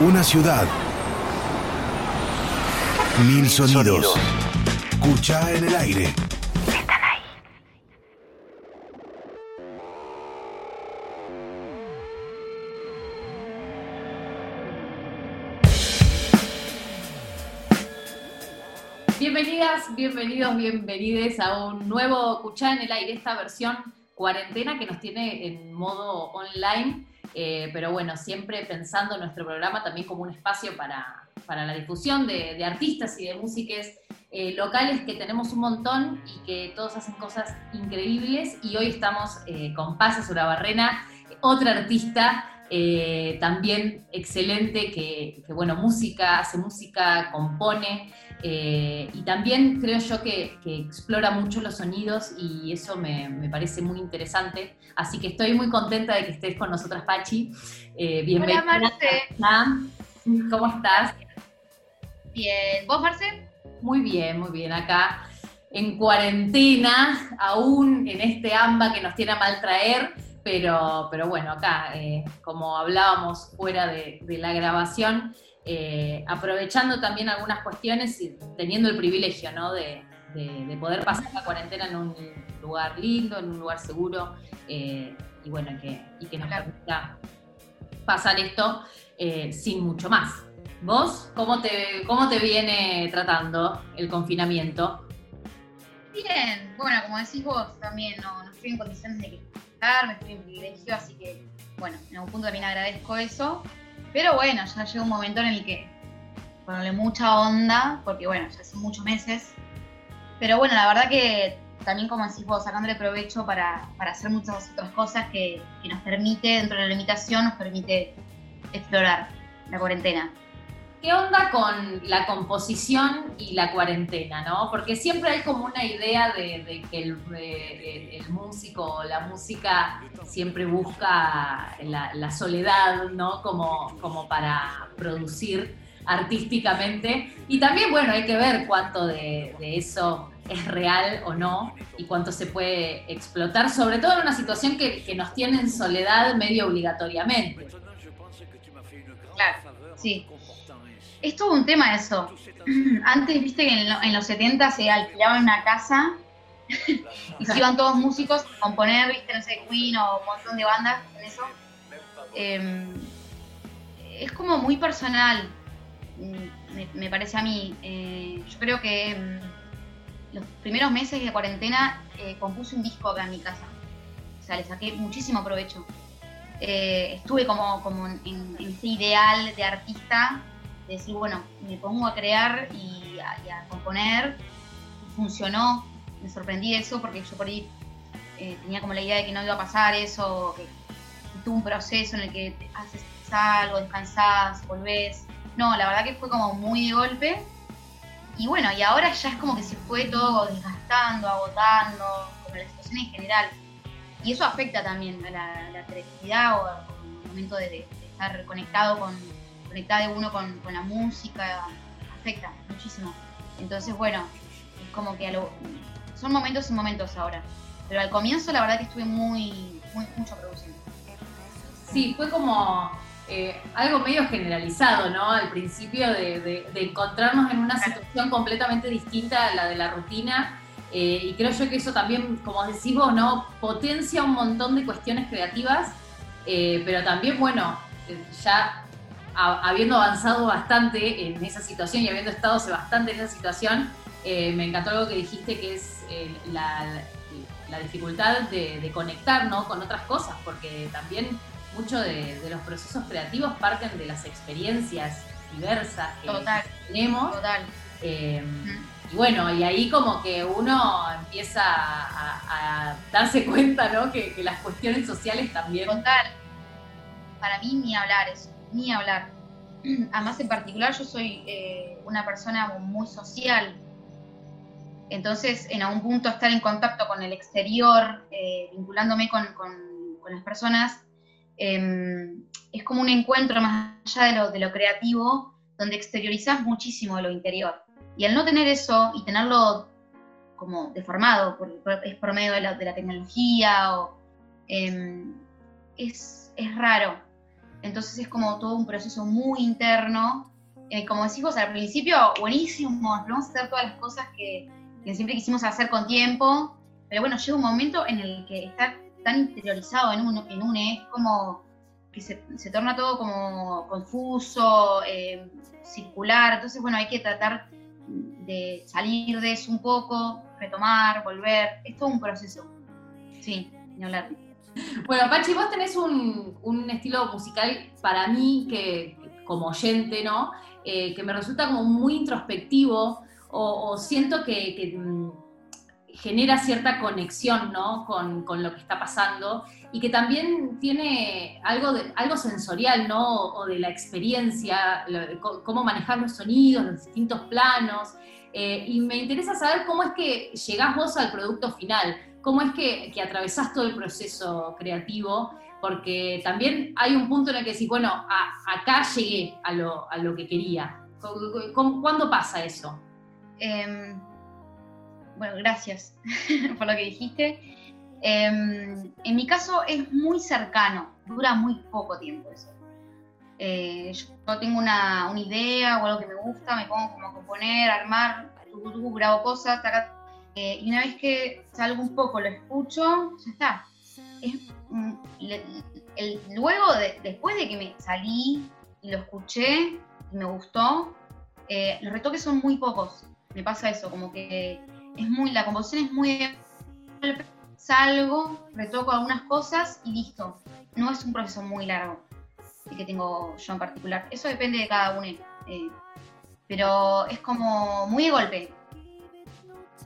Una ciudad. Mil sonidos. Escucha en el aire. Están ahí. Bienvenidas, bienvenidos, bienvenides a un nuevo Escuchá en el aire, esta versión cuarentena que nos tiene en modo online, eh, pero bueno, siempre pensando nuestro programa también como un espacio para, para la difusión de, artistas y de músicas eh, locales que tenemos un montón y que todos hacen cosas increíbles. Y hoy estamos eh, con Paz Surabarrena, otra artista eh, también excelente que, que, bueno, música, hace música, compone. Eh, y también creo yo que, que, explora mucho los sonidos y eso me, me, parece muy interesante. Así que estoy muy contenta de que estés con nosotras, Pachi. Eh, bienvenida. Hola, Marce. ¿Cómo estás? Bien. ¿Vos, Marce? Muy bien, muy bien. Acá en cuarentena, aún en este AMBA que nos tiene a mal traer, pero, pero bueno, acá, eh, como hablábamos fuera de, de la grabación, eh, aprovechando también algunas cuestiones y teniendo el privilegio ¿no? de, de, de, poder pasar la cuarentena en un lugar lindo, en un lugar seguro, eh, y bueno, que, y que nos permita pasar esto sin mucho más. ¿Vos cómo te, cómo te viene tratando el confinamiento? Bien, bueno, como decís vos, también no, no estoy en condiciones de quejarme, estoy en privilegio, así que, bueno, en algún punto también agradezco eso. Pero bueno, ya llega un momento en el que ponerle mucha onda, porque bueno, ya son muchos meses. Pero bueno, la verdad que también, como decís vos, sacándole provecho para, para hacer muchas otras cosas que, que nos permite, dentro de la limitación, nos permite explorar la cuarentena. ¿Qué onda con la composición y la cuarentena, no? Porque siempre hay como una idea de, de que el, de, el, músico o la música siempre busca la, la soledad, ¿no? Como, como para producir artísticamente. Y también, bueno, hay que ver cuánto de, de eso es real o no y cuánto se puede explotar, sobre todo en una situación que, que nos tiene en soledad medio obligatoriamente. Claro, sí. Es todo un tema eso. Antes, viste que en, lo, en los 70 se alquilaba una casa y se iban todos músicos a componer, viste, no sé, Queen o un montón de bandas en eso. Eh, es como muy personal, me, me parece a mí. Eh, yo creo que eh, los primeros meses de cuarentena eh, compuse un disco acá en mi casa. O sea, le saqué muchísimo provecho. Eh, estuve como, como en, en, ese ideal de artista de decir, bueno, me pongo a crear y a, y componer. Funcionó, me sorprendí eso porque yo por ahí eh, tenía como la idea de que no iba a pasar eso, que tuvo un proceso en el que haces algo, descansás, volvés. No, la verdad que fue como muy de golpe. Y bueno, y ahora ya es como que se fue todo desgastando, agotando, como la situación en general. Y eso afecta también a la, la creatividad o al momento de, de, estar conectado con, conectada de uno con, con, la música, afecta muchísimo. Entonces, bueno, es como que lo, son momentos y momentos ahora. Pero al comienzo la verdad que estuve muy, muy mucho produciendo. Sí, fue como eh, algo medio generalizado, ¿no? Al principio de, de, de, encontrarnos en una situación completamente distinta a la de la rutina. Eh, y creo yo que eso también, como decimos, ¿no? Potencia un montón de cuestiones creativas, eh, pero también, bueno, ya habiendo avanzado bastante en esa situación y habiendo estado bastante en esa situación, eh, me encantó algo que dijiste que es eh, la, la, dificultad de, de, conectar ¿no? con otras cosas, porque también muchos de, de, los procesos creativos parten de las experiencias diversas que total, tenemos. Total. Eh, y bueno, y ahí como que uno empieza a, a darse cuenta, ¿no? Que, que, las cuestiones sociales también. Total. Para mí ni hablar eso ni hablar. Además, en particular, yo soy eh, una persona muy social. Entonces, en algún punto, estar en contacto con el exterior, eh, vinculándome con, con, las personas, eh, es como un encuentro más allá de lo, de lo creativo, donde exteriorizas muchísimo de lo interior. Y al no tener eso y tenerlo como deformado, por, es por medio de la, de la tecnología, o, em, es, es raro Entonces es como todo un proceso muy interno. Eh, como decimos al principio, buenísimo, vamos a hacer todas las cosas que, siempre quisimos hacer con tiempo, pero bueno, llega un momento en el que está tan interiorizado en un, en es como que se, torna todo como confuso, eh, circular, entonces bueno, hay que tratar de salir de eso un poco, retomar, volver, es todo un proceso. Sí, ni hablar. Bueno, Pachi, vos tenés un, estilo musical para mí que, como oyente, ¿no? Eh, que me resulta como muy introspectivo o, siento que, mm, genera cierta conexión, ¿no? Con, lo que está pasando y que también tiene algo, de, algo sensorial, ¿no? O de la experiencia, cómo manejar los sonidos, los distintos planos. Eh, y me interesa saber cómo es que llegás vos al producto final. ¿Cómo es que, que atravesás todo el proceso creativo? Porque también hay un punto en el que decís, bueno, acá llegué a lo, que quería. ¿Cuándo pasa eso? Em, bueno, gracias por lo que dijiste. Em, en mi caso es muy cercano, dura muy poco tiempo eso. Eh, yo tengo una, idea o algo que me gusta, me pongo como a componer, armar, grabo cosas, eh, y una vez que salgo un poco, lo escucho, ya está. Mm, luego, de, después de que me salí y lo escuché y me gustó, eh, los retoques son muy pocos. Me pasa eso, como que es muy, la composición es muy... Salgo, retoco algunas cosas y listo. No es un proceso muy largo el que tengo yo en particular. Eso depende de cada uno. Eh, pero es como muy de golpe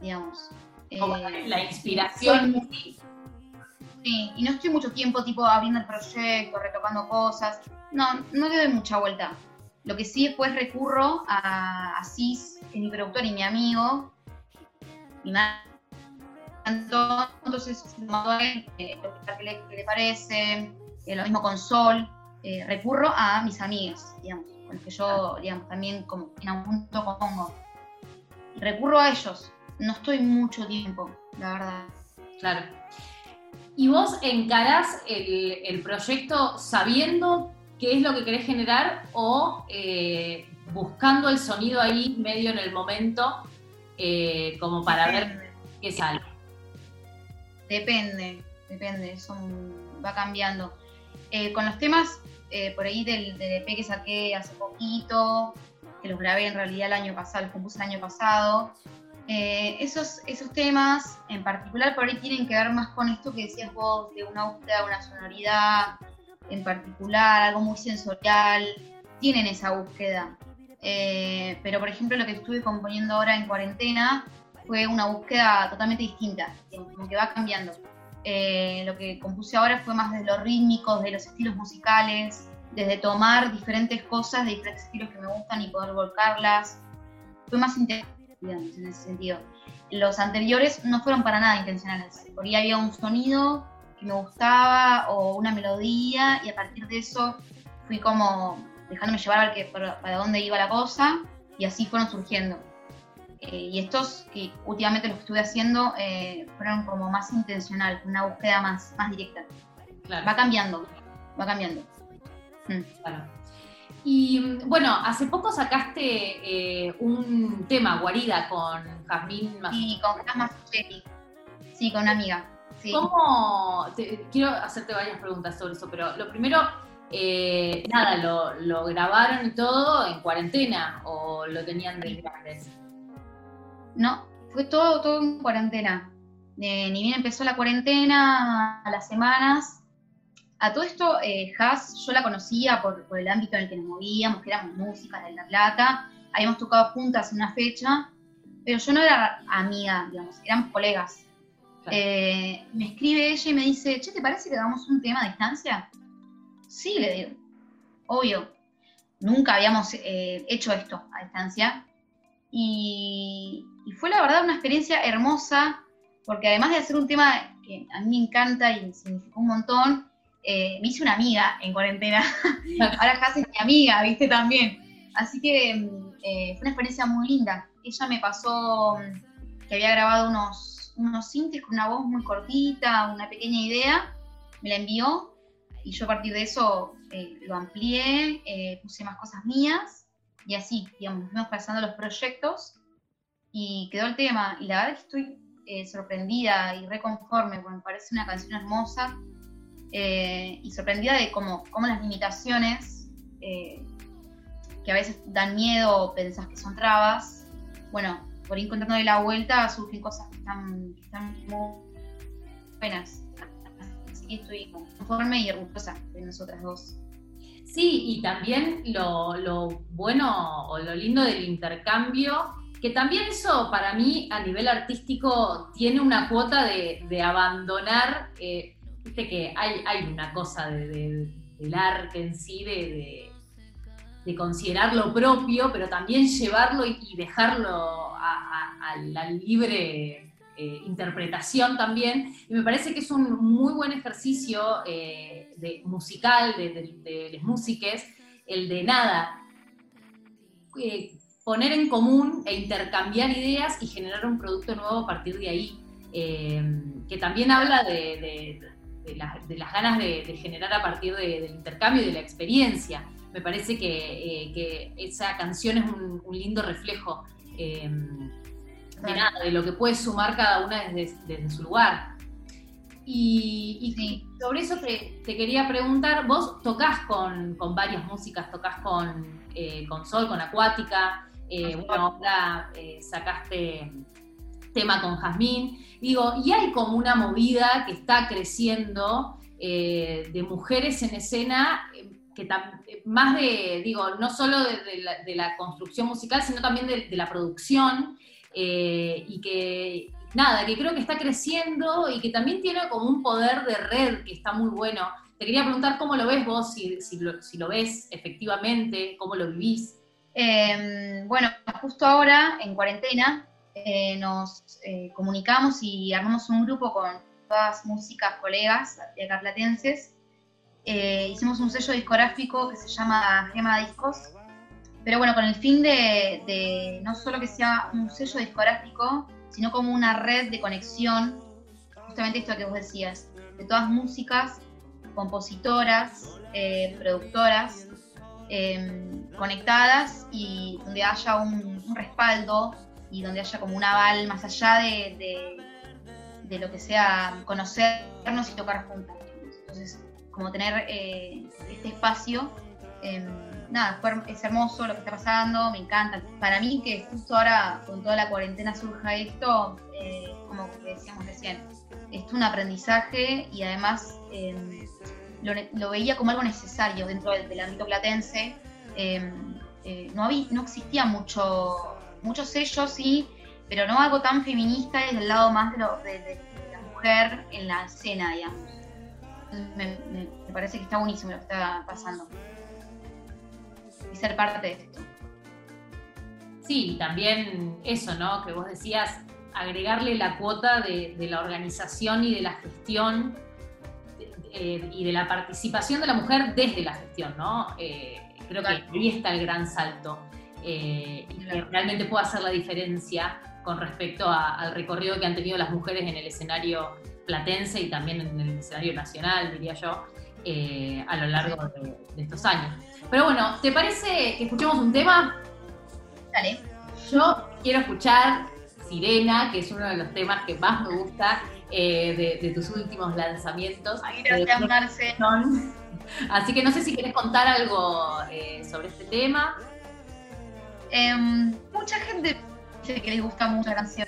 digamos. Eh, la inspiración. sí, y no estoy mucho tiempo tipo abriendo el proyecto, retocando cosas. No, no le doy mucha vuelta. Lo que sí después recurro a, a Cis, que es mi productor y mi amigo, mi entonces eh, ¿qué le, le parece, eh, lo mismo con Sol, recurro a mis amigas, digamos, con los que yo, digamos, también como en algún punto compongo. Recurro a ellos, no estoy mucho tiempo, la verdad. Claro. ¿Y vos encarás el, proyecto sabiendo qué es lo que querés generar o eh, buscando el sonido ahí medio en el momento eh, como para ver qué sale? Depende, depende, eso va cambiando. Eh, con los temas por ahí del, del EP que saqué hace poquito, que los grabé en realidad el año pasado, los compuse el año pasado, eh, esos, esos temas en particular por ahí tienen que ver más con esto que decías vos, de una búsqueda, una sonoridad en particular, algo muy sensorial, tienen esa búsqueda. Eh, pero por ejemplo lo que estuve componiendo ahora en cuarentena fue una búsqueda totalmente distinta, como que va cambiando. Eh, lo que compuse ahora fue más de los rítmicos, de los estilos musicales, desde tomar diferentes cosas de diferentes estilos que me gustan y poder volcarlas. Fue más interesante en ese sentido. Los anteriores no fueron para nada intencionales. Por ahí había un sonido que me gustaba o una melodía y a partir de eso fui como dejándome llevar a ver que, para, dónde iba la cosa y así fueron surgiendo. Eh, y estos que últimamente los que estuve haciendo eh, fueron como más intencional, una búsqueda más, más directa. Va cambiando, va cambiando. Mm. Claro. Y bueno, hace poco sacaste eh, un tema, Guarida, con Jazmín Sí, con Jazmín Sí, con una amiga. ¿Cómo? quiero hacerte varias preguntas sobre eso, pero lo primero, eh, nada, lo, grabaron y todo en cuarentena o lo tenían de grandes? No, fue todo, todo en cuarentena. Eh, ni bien empezó la cuarentena, a las semanas a todo esto, eh, Has, yo la conocía por, el ámbito en el que nos movíamos, que éramos músicas de La Plata, habíamos tocado juntas una fecha, pero yo no era amiga, digamos, éramos colegas. Eh, me escribe ella y me dice, che, ¿te parece que hagamos un tema a distancia? Sí, le digo, obvio. Nunca habíamos eh, hecho esto a distancia. Y, y, fue la verdad una experiencia hermosa, porque además de hacer un tema que a mí me encanta y significó un montón, eh, me hice una amiga en cuarentena. Ahora casi es mi amiga, viste, también. Así que mm, eh, fue una experiencia muy linda. Ella me pasó mm, que había grabado unos, unos sintes con una voz muy cortita, una pequeña idea, me la envió y yo a partir de eso eh, lo amplié, eh, puse más cosas mías y así, digamos, fuimos pasando los proyectos y quedó el tema. Y la verdad es que estoy sorprendida y reconforme, porque me parece una canción hermosa y sorprendida de cómo, cómo las limitaciones que a veces dan miedo o pensás que son trabas, bueno, por ir de la vuelta surgen cosas que están, que están muy buenas. Así que estoy conforme y orgullosa de nosotras dos. Sí, y también lo, bueno o lo lindo del intercambio, que también eso para mí a nivel artístico tiene una cuota de, abandonar, eh, viste que hay, hay una cosa del arte en sí, de, de, considerar lo propio, pero también llevarlo y, dejarlo a, la libre eh, interpretación también. Y me parece que es un muy buen ejercicio eh, de, musical de, de, las músicas, el de nada, eh, poner en común e intercambiar ideas y generar un producto nuevo a partir de ahí, que también habla de, las ganas de, generar a partir del intercambio y de la experiencia. Me parece que, esa canción es un, lindo reflejo de nada, de lo que puede sumar cada una desde, su lugar. Y, sobre eso te, quería preguntar, vos tocas con, varias músicas, tocas con, eh, con Sol, con Acuática, eh, bueno, ahora eh, sacaste tema con Jazmín, digo, y hay como una movida que está creciendo de mujeres en escena que más de, digo, no solo de, la, construcción musical, sino también de, la producción, eh, y que nada, que creo que está creciendo y que también tiene como un poder de red que está muy bueno. Te quería preguntar cómo lo ves vos, si, si, lo, ves efectivamente, cómo lo vivís. Em, bueno, justo ahora, en cuarentena, eh, nos eh, comunicamos y armamos un grupo con todas músicas colegas de acá platenses. hicimos un sello discográfico que se llama Gema Discos, pero bueno, con el fin de, no solo que sea un sello discográfico, sino como una red de conexión, justamente esto que vos decías, de todas músicas, compositoras, eh, productoras, em, conectadas y donde haya un, respaldo y donde haya como un aval más allá de, de, lo que sea conocernos y tocar juntas. Entonces, como tener eh, este espacio em, nada, es hermoso lo que está pasando, me encanta. Para mí que justo ahora con toda la cuarentena surja esto, eh, como decíamos recién, es un aprendizaje y además em, lo, veía como algo necesario dentro del, ámbito platense. Em, eh, no, había, no existía mucho, muchos sellos, sí, pero no algo tan feminista desde el lado más de, la mujer en la escena, digamos. me, me parece que está buenísimo lo que está pasando y ser parte de esto. Sí, también eso, ¿no? Que vos decías, agregarle la cuota de, la organización y de la gestión eh, y de la participación de la mujer desde la gestión, ¿no? Eh, creo que ahí está el gran salto eh, y que realmente puede hacer la diferencia con respecto al recorrido que han tenido las mujeres en el escenario platense y también en el escenario nacional, diría yo, a lo largo de estos años. Pero bueno, ¿te parece que escuchemos un tema? Dale. Yo quiero escuchar Sirena, que es uno de los temas que más me gusta eh, de, tus últimos lanzamientos. Ay, gracias, Marce. Así que no sé si quieres contar algo eh, sobre este tema. Em, mucha gente dice que les gusta mucho la canción.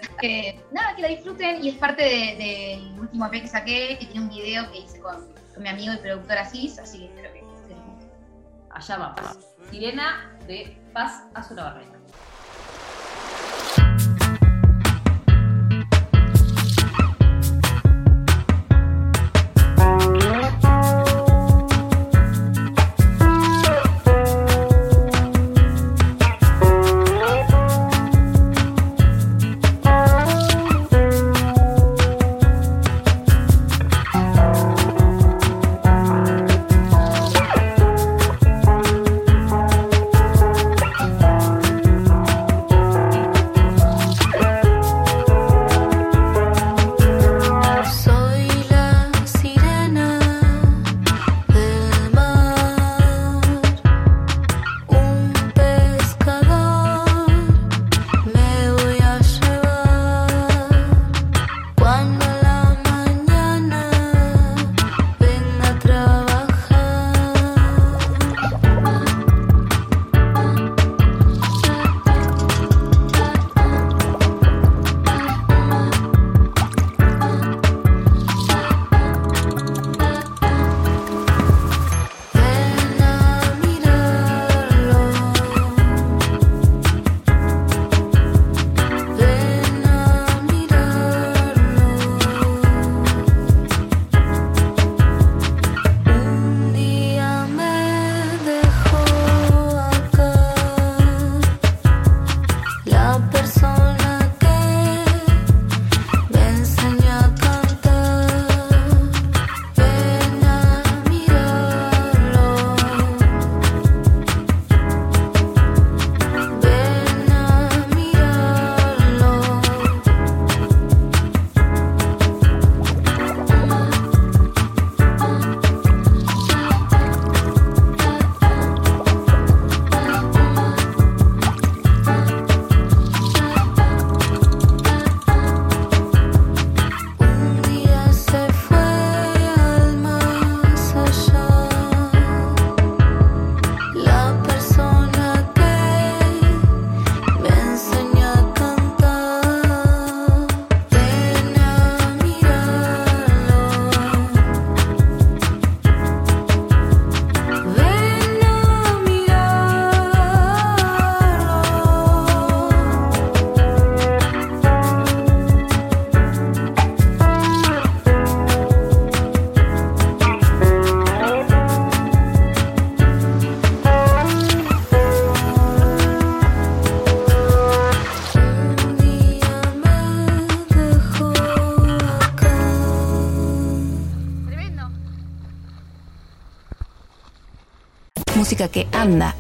nada, que la disfruten y es parte del último EP que saqué, que tiene un video que hice con, mi amigo y productor Asís, así que espero que Allá vamos. Sirena de Paz a Barrera. persona.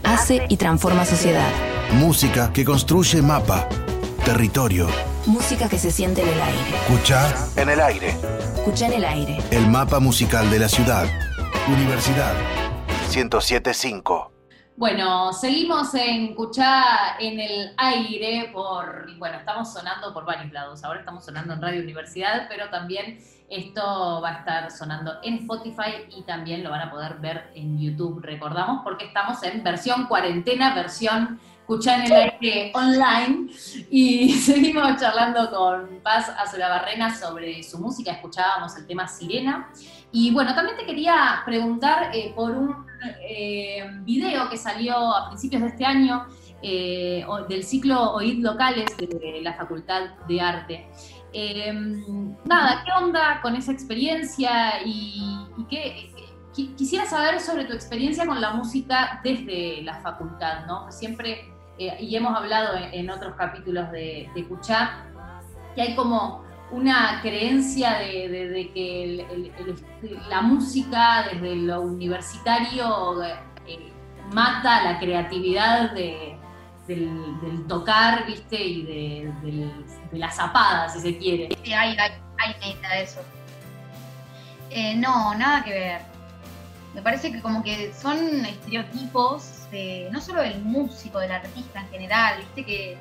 Hace y transforma sociedad. Música que construye mapa, territorio. Música que se siente en el aire. Escuchar en el aire. Escucha en el aire. El mapa musical de la ciudad. Universidad 1075. Bueno, seguimos en Cuchá en el aire por, bueno, estamos sonando por varios lados. Ahora estamos sonando en Radio Universidad, pero también esto va a estar sonando en Spotify y también lo van a poder ver en YouTube, recordamos, porque estamos en versión cuarentena, versión Cuchá en el aire online. Y seguimos charlando con Paz Azulabarrena sobre su música, escuchábamos el tema Sirena. Y bueno, también te quería preguntar eh, por un eh, video que salió a principios de este año eh, del ciclo Oíd Locales de la Facultad de Arte. Em, nada, ¿qué onda con esa experiencia y, qué, quisiera saber sobre tu experiencia con la música desde la facultad, ¿no? Siempre, eh, y hemos hablado en, otros capítulos de, de Cuchá, que hay como una creencia de, que la música desde lo universitario eh, mata la creatividad del, tocar, ¿viste? Y de, la zapada, si se quiere. Sí, hay, hay, hay de eso. Eh, no, nada que ver. Me parece que como que son estereotipos de, no solo del músico, del artista en general, ¿viste? Que,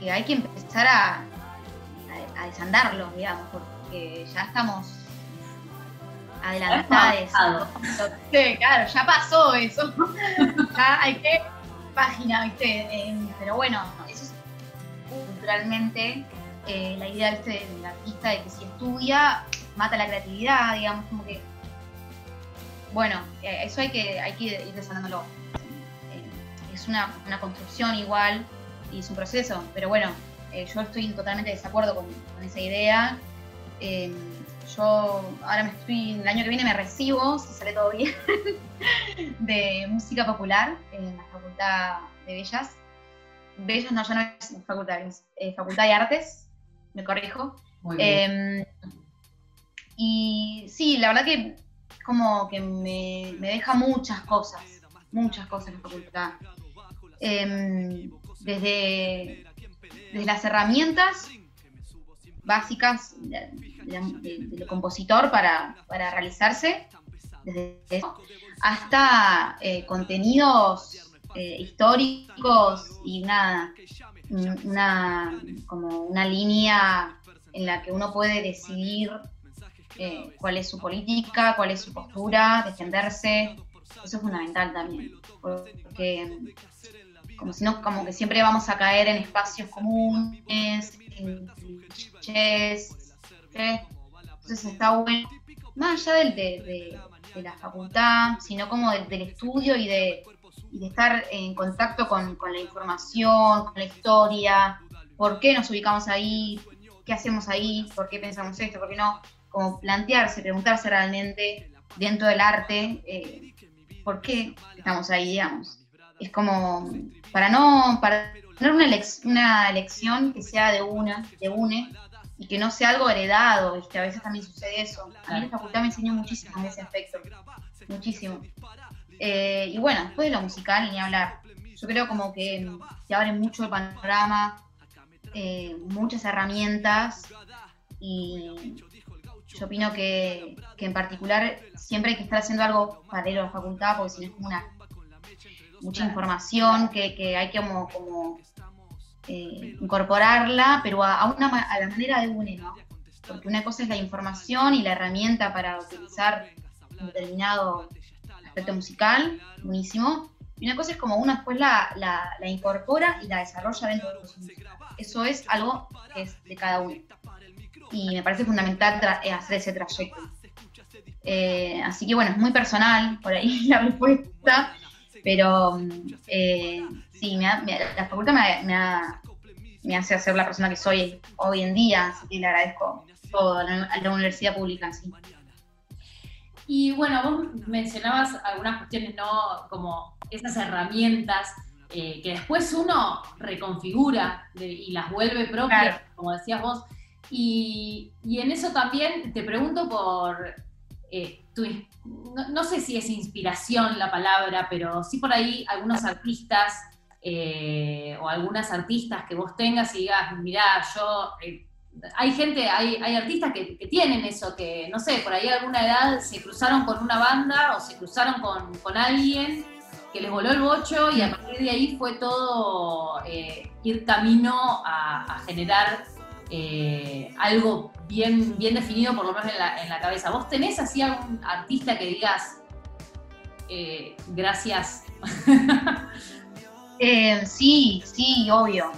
que hay que empezar a, a desandarlo, digamos, porque ya estamos adelantados. Sí, claro, ya pasó eso. ya hay que página, ¿viste? pero bueno, eso es culturalmente eh, la idea ¿viste? del artista de que si estudia mata la creatividad, digamos, como que. Bueno, eh, eso hay que, hay que ir desanándolo. Eh, es una, una construcción igual y es un proceso, pero bueno, yo estoy en totalmente desacuerdo con, esa idea. Yo ahora me estoy, el año que viene me recibo, si sale todo bien, de música popular Facultad de Bellas. Bellas no, ya no es facultad, es eh, Facultad de Artes, me corrijo. Em, y sí, la verdad que como que me, deja muchas cosas, muchas cosas en la facultad. Em, desde desde las herramientas básicas del compositor para, realizarse, desde eso, hasta eh, contenidos eh, históricos y una, una, como una línea en la que uno puede decidir eh, cuál es su política, cuál es su postura, defenderse. Eso es fundamental también, porque como si no, como que siempre vamos a caer en espacios comunes, en clichés, entonces está bueno, más allá del, de, la facultad, sino como del, estudio y de, estar en contacto con, la información, con la historia, por qué nos ubicamos ahí, qué hacemos ahí, por qué pensamos esto, por qué no, como plantearse, preguntarse realmente dentro del arte, eh, por qué estamos ahí, digamos es como para no para tener una, una elección que sea de una, de une y que no sea algo heredado, que a veces también sucede eso. A mí la facultad me enseñó muchísimo en ese aspecto, muchísimo. Eh, y bueno, después de lo musical, ni hablar. Yo creo como que se abre mucho el panorama, eh, muchas herramientas y yo opino que, que, en particular siempre hay que estar haciendo algo paralelo a la facultad porque si no es como una mucha información que, hay que como, eh, incorporarla, pero a, una, a la manera de UNE, ¿no? Porque una cosa es la información y la herramienta para utilizar un determinado aspecto musical, buenísimo, y una cosa es como uno después la, la, incorpora y la desarrolla dentro de su música. Eso es algo que es de cada uno. Y me parece fundamental eh, hacer ese trayecto. Eh, así que bueno, es muy personal por ahí la respuesta. Pero eh, sí, la facultad me, hace ser la persona que soy hoy en día, así que le agradezco todo a la, universidad pública. Sí. Y bueno, vos mencionabas algunas cuestiones, ¿no? Como esas herramientas eh, que después uno reconfigura y las vuelve propias, como decías vos. Y, y, en eso también te pregunto por eh, no, sé si es inspiración la palabra, pero sí por ahí algunos artistas eh, o algunas artistas que vos tengas y digas, mirá, yo... Eh, hay gente, hay, hay artistas que, tienen eso, que no sé, por ahí a alguna edad se cruzaron con una banda o se cruzaron con, alguien que les voló el bocho y a partir de ahí fue todo ir camino a generar eh, algo bien, bien definido, por lo menos en la, cabeza. ¿Vos tenés así algún artista que digas eh, gracias? Eh, sí, sí, obvio.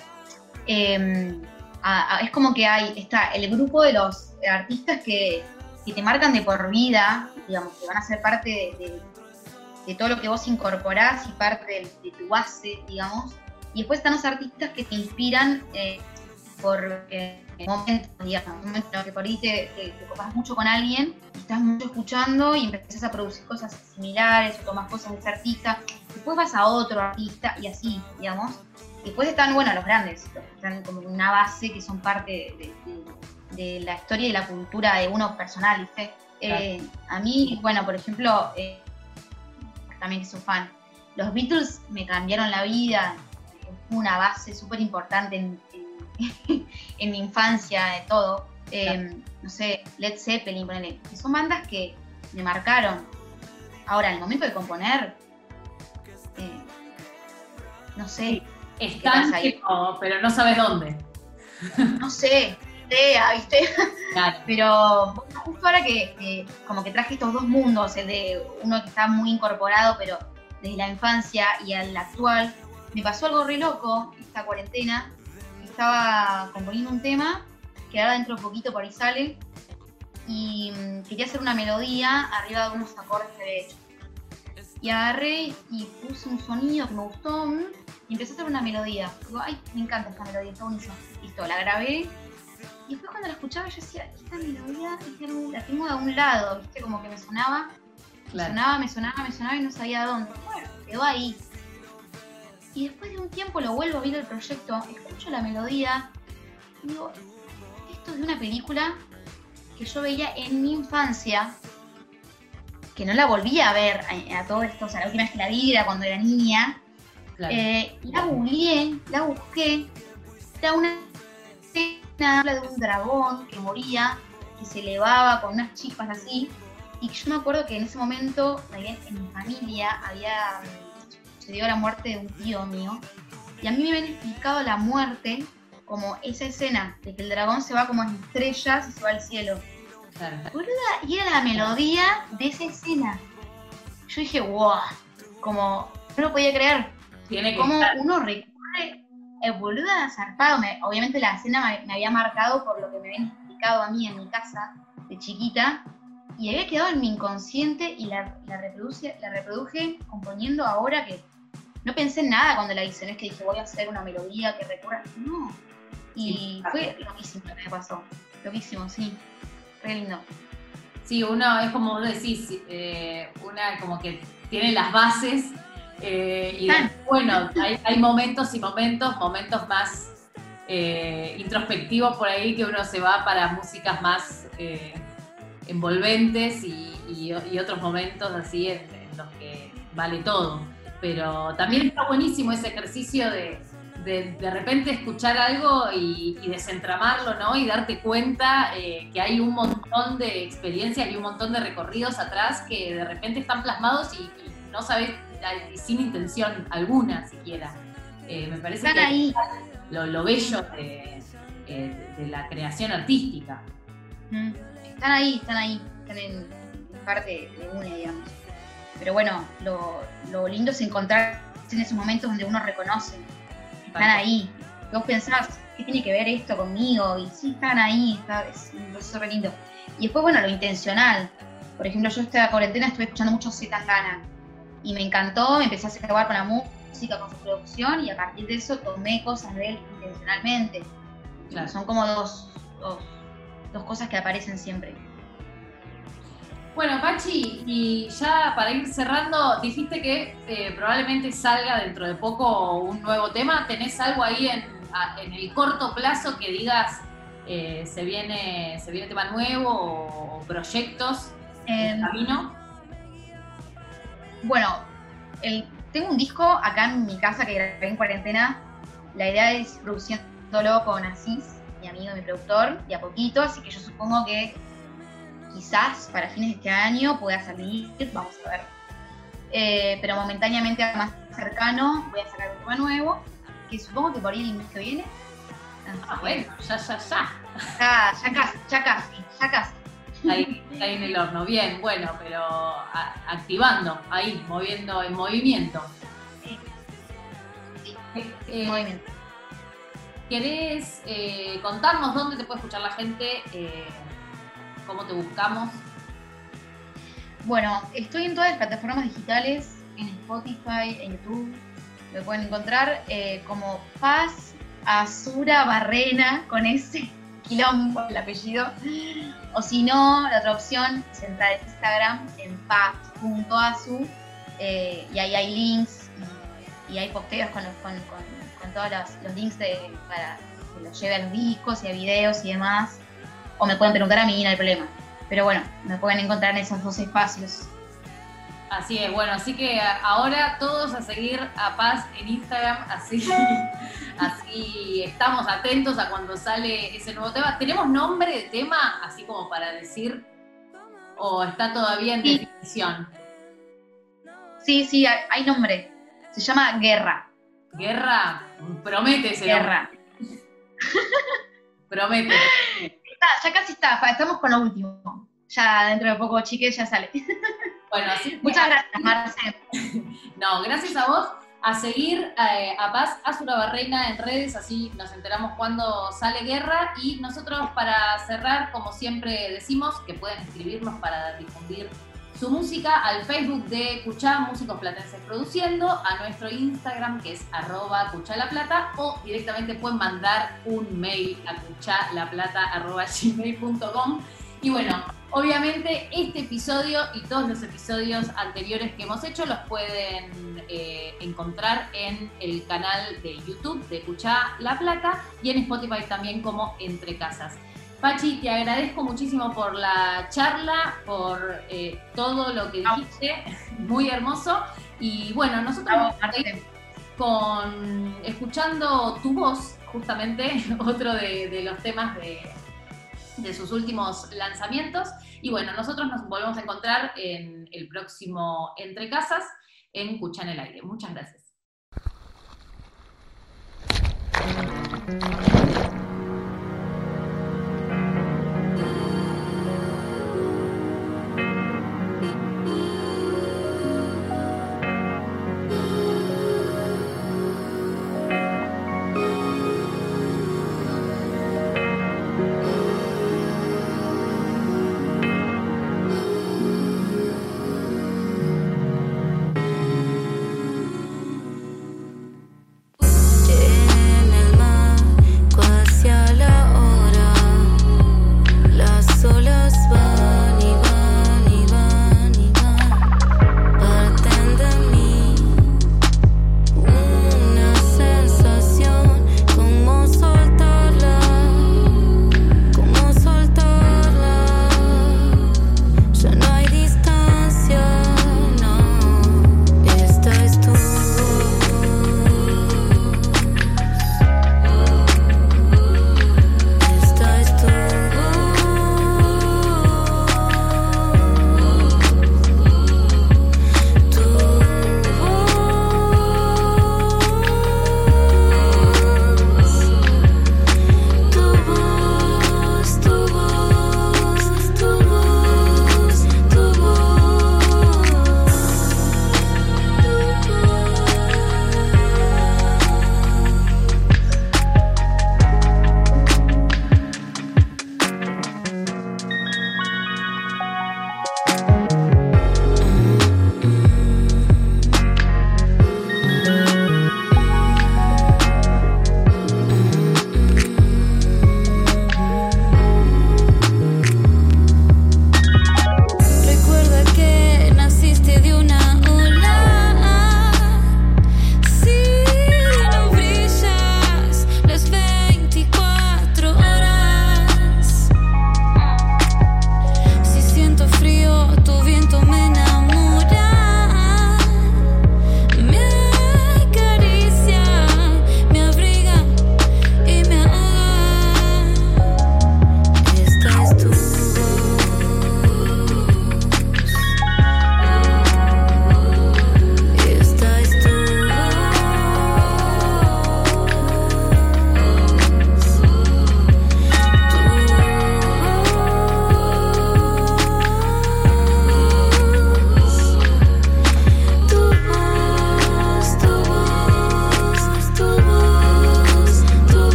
Em, es como que hay, está el grupo de los artistas que, te marcan de por vida, digamos, que van a ser parte de, todo lo que vos incorporás y parte de, tu base, digamos. Y después están los artistas que te inspiran por eh, momentos, digamos, momentos que por ahí te, te, mucho con alguien, estás mucho escuchando y empezás a producir cosas similares o tomas cosas de ese artista, después vas a otro artista y así, digamos. Después están, bueno, los grandes, los que están como una base que son parte de, la historia y la cultura de uno personal, ¿viste? Eh, a mí, bueno, por ejemplo, eh, también que soy fan, los Beatles me cambiaron la vida, una base súper importante en, en mi infancia, de todo. Em, no sé, Led Zeppelin, que son bandas que me marcaron. Ahora, en el momento de componer, eh, no sé. Están, pero no sabes dónde. No sé, idea, ¿viste? Pero justo ahora que, como que traje estos dos mundos, el de uno que está muy incorporado, pero desde la infancia y al actual, me pasó algo re loco esta cuarentena, estaba componiendo un tema que ahora dentro de poquito por ahí sale y mm, quería hacer una melodía arriba de unos acordes que había hecho. Y agarré y puse un sonido que me gustó y empecé a hacer una melodía. Digo, ay, me encanta esta melodía, está buenísima. Listo, la grabé. Y después cuando la escuchaba yo decía, esta melodía la tengo de un lado, ¿viste? Como que me sonaba. Me sonaba, me sonaba, me sonaba y no sabía dónde. Bueno, quedó ahí y después de un tiempo lo vuelvo a ver el proyecto, escucho la melodía y digo, esto es de una película que yo veía en mi infancia, que no la volví a ver a, todo esto, o sea, la última vez que la vi era cuando era niña. Eh, la googleé, la busqué, era una escena de un dragón que moría, que se elevaba con unas chispas así, y yo me acuerdo que en ese momento en mi familia había dio la muerte de un tío mío. Y a mí me habían explicado la muerte como esa escena de que el dragón se va como en estrellas y se va al cielo. Y era la melodía de esa escena. Yo dije, wow, como no lo podía creer. Tiene como uno recorre, el boluda zarpado. obviamente la escena me, había marcado por lo que me habían explicado a mí en mi casa de chiquita y había quedado en mi inconsciente y la, la, reproduje, la reproduje componiendo ahora que no pensé en nada cuando la hice, no es que dije voy a hacer una melodía que recurra, no. Y fue loquísimo lo que me pasó, loquísimo, sí, re lindo. Sí, uno es como vos decís, eh, una como que tiene las bases eh, y bueno, hay, momentos y momentos, momentos más eh, introspectivos por ahí que uno se va para músicas más envolventes y, otros momentos así en los que vale todo pero también está buenísimo ese ejercicio de de, repente escuchar algo y, desentramarlo, ¿no? Y darte cuenta eh, que hay un montón de experiencias y un montón de recorridos atrás que de repente están plasmados y, no sabes, sin intención alguna siquiera. Eh, me parece están ahí. Lo, lo, bello de, eh, de, la creación artística. Están ahí, están ahí, están en parte de una, digamos. Pero bueno, lo, lindo es encontrar en esos momentos donde uno reconoce, están ahí. Vos pensás, ¿qué tiene que ver esto conmigo? Y sí, están ahí, está, es un proceso lindo. Y después, bueno, lo intencional. Por ejemplo, yo esta cuarentena estuve escuchando mucho Zetangana y me encantó, me empecé a jugar con la música, con su producción y a partir de eso tomé cosas de él intencionalmente. Son como dos, dos cosas que aparecen siempre. Bueno, Pachi, y ya para ir cerrando, dijiste que eh, probablemente salga dentro de poco un nuevo tema. ¿Tenés algo ahí en, el corto plazo que digas eh, se viene se viene tema nuevo o, proyectos? el camino? Bueno, tengo un disco acá en mi casa que grabé en cuarentena. La idea es produciéndolo con Asís, mi amigo, mi productor, de a poquito, así que yo supongo que quizás para fines de este año pueda salir, vamos a ver. Eh, pero momentáneamente más cercano voy a sacar un tema nuevo, que supongo que por ahí el mes que viene. Ah, bueno, ya, ya, ya. Ya, ya casi, ya casi, ya casi. Ahí, ahí en el horno, bien, bueno, pero activando, ahí, moviendo en movimiento. Sí. Eh, eh, movimiento. ¿Querés contarnos dónde te puede escuchar la gente? ¿Cómo te buscamos? Bueno, estoy en todas las plataformas digitales, en Spotify, en YouTube. Me pueden encontrar eh, como Paz Azura Barrena, con ese quilombo el apellido. O si no, la otra opción es entrar en Instagram en paz.azu eh, y ahí hay links y, hay posteos con, con, todos los, links para que los lleve a los discos y a videos y demás o me pueden preguntar a mí, no hay problema. Pero bueno, me pueden encontrar en esos dos espacios. Así es, bueno, así que ahora todos a seguir a Paz en Instagram, así, así estamos atentos a cuando sale ese nuevo tema. ¿Tenemos nombre de tema, así como para decir, o está todavía en definición? Sí, sí, hay nombre. Se llama Guerra. ¿Guerra? Promete ese Guerra. Promete ya casi está, estamos con lo último. Ya dentro de poco, chiques, ya sale. Bueno, así Muchas gracias, Marce. No, gracias a vos. A seguir eh, a Paz Azura Barreina en redes, así nos enteramos cuando sale guerra. Y nosotros, para cerrar, como siempre decimos, que pueden escribirnos para difundir su música al Facebook de Cuchá Músicos Platenses Produciendo, a nuestro Instagram que es arroba cuchalaplata o directamente pueden mandar un mail a cuchalaplata.gmail.com y bueno, obviamente este episodio y todos los episodios anteriores que hemos hecho los pueden eh, encontrar en el canal de YouTube de Cuchá La Plata y en Spotify también como Entre Casas. Pachi, te agradezco muchísimo por la charla, por eh, todo lo que dijiste, muy hermoso. Y bueno, nosotros vamos con escuchando tu voz, justamente, otro de, los temas de, de, sus últimos lanzamientos. Y bueno, nosotros nos volvemos a encontrar en el próximo Entre Casas en Cucha en el Aire. Muchas gracias.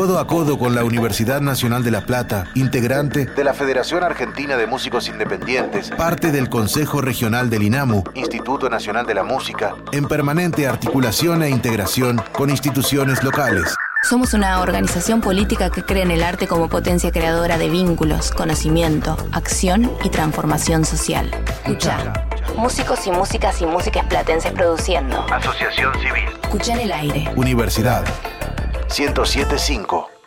Codo a codo con la Universidad Nacional de La Plata, integrante de la Federación Argentina de Músicos Independientes, parte del Consejo Regional del INAMU, Instituto Nacional de la Música, en permanente articulación e integración con instituciones locales. Somos una organización política que cree en el arte como potencia creadora de vínculos, conocimiento, acción y transformación social. Escucha. Músicos y músicas y músicas platenses produciendo. Asociación Civil. Escucha en el aire. Universidad 1075.